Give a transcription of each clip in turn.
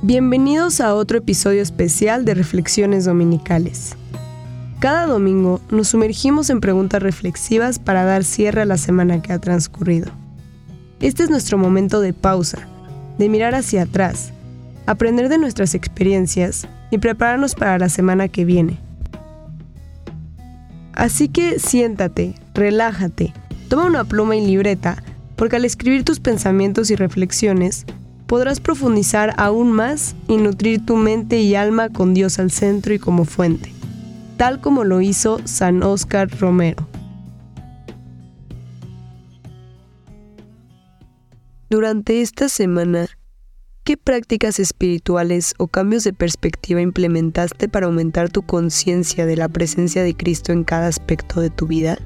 Bienvenidos a otro episodio especial de Reflexiones Dominicales. Cada domingo nos sumergimos en preguntas reflexivas para dar cierre a la semana que ha transcurrido. Este es nuestro momento de pausa, de mirar hacia atrás, aprender de nuestras experiencias y prepararnos para la semana que viene. Así que siéntate, relájate, toma una pluma y libreta, porque al escribir tus pensamientos y reflexiones, podrás profundizar aún más y nutrir tu mente y alma con Dios al centro y como fuente, tal como lo hizo San Óscar Romero. Durante esta semana, ¿qué prácticas espirituales o cambios de perspectiva implementaste para aumentar tu conciencia de la presencia de Cristo en cada aspecto de tu vida?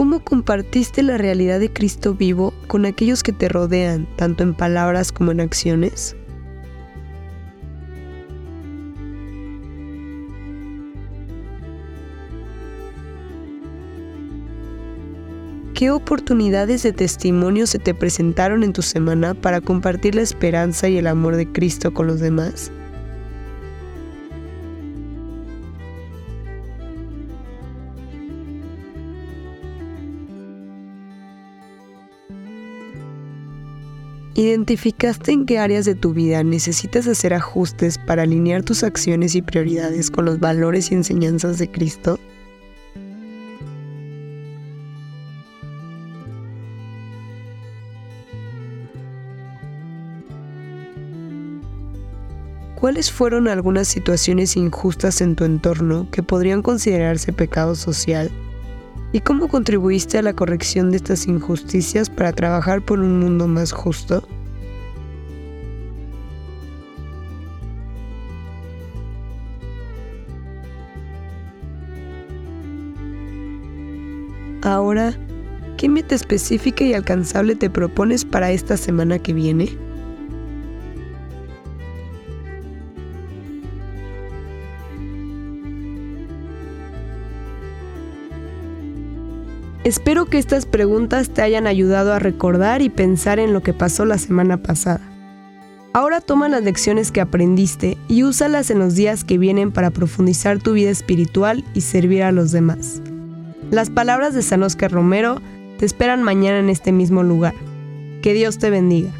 ¿Cómo compartiste la realidad de Cristo vivo con aquellos que te rodean, tanto en palabras como en acciones? ¿Qué oportunidades de testimonio se te presentaron en tu semana para compartir la esperanza y el amor de Cristo con los demás? ¿Identificaste en qué áreas de tu vida necesitas hacer ajustes para alinear tus acciones y prioridades con los valores y enseñanzas de Cristo? ¿Cuáles fueron algunas situaciones injustas en tu entorno que podrían considerarse pecado social? ¿Y cómo contribuiste a la corrección de estas injusticias para trabajar por un mundo más justo? Ahora, ¿qué meta específica y alcanzable te propones para esta semana que viene? Espero que estas preguntas te hayan ayudado a recordar y pensar en lo que pasó la semana pasada. Ahora toma las lecciones que aprendiste y úsalas en los días que vienen para profundizar tu vida espiritual y servir a los demás. Las palabras de San Oscar Romero te esperan mañana en este mismo lugar. Que Dios te bendiga.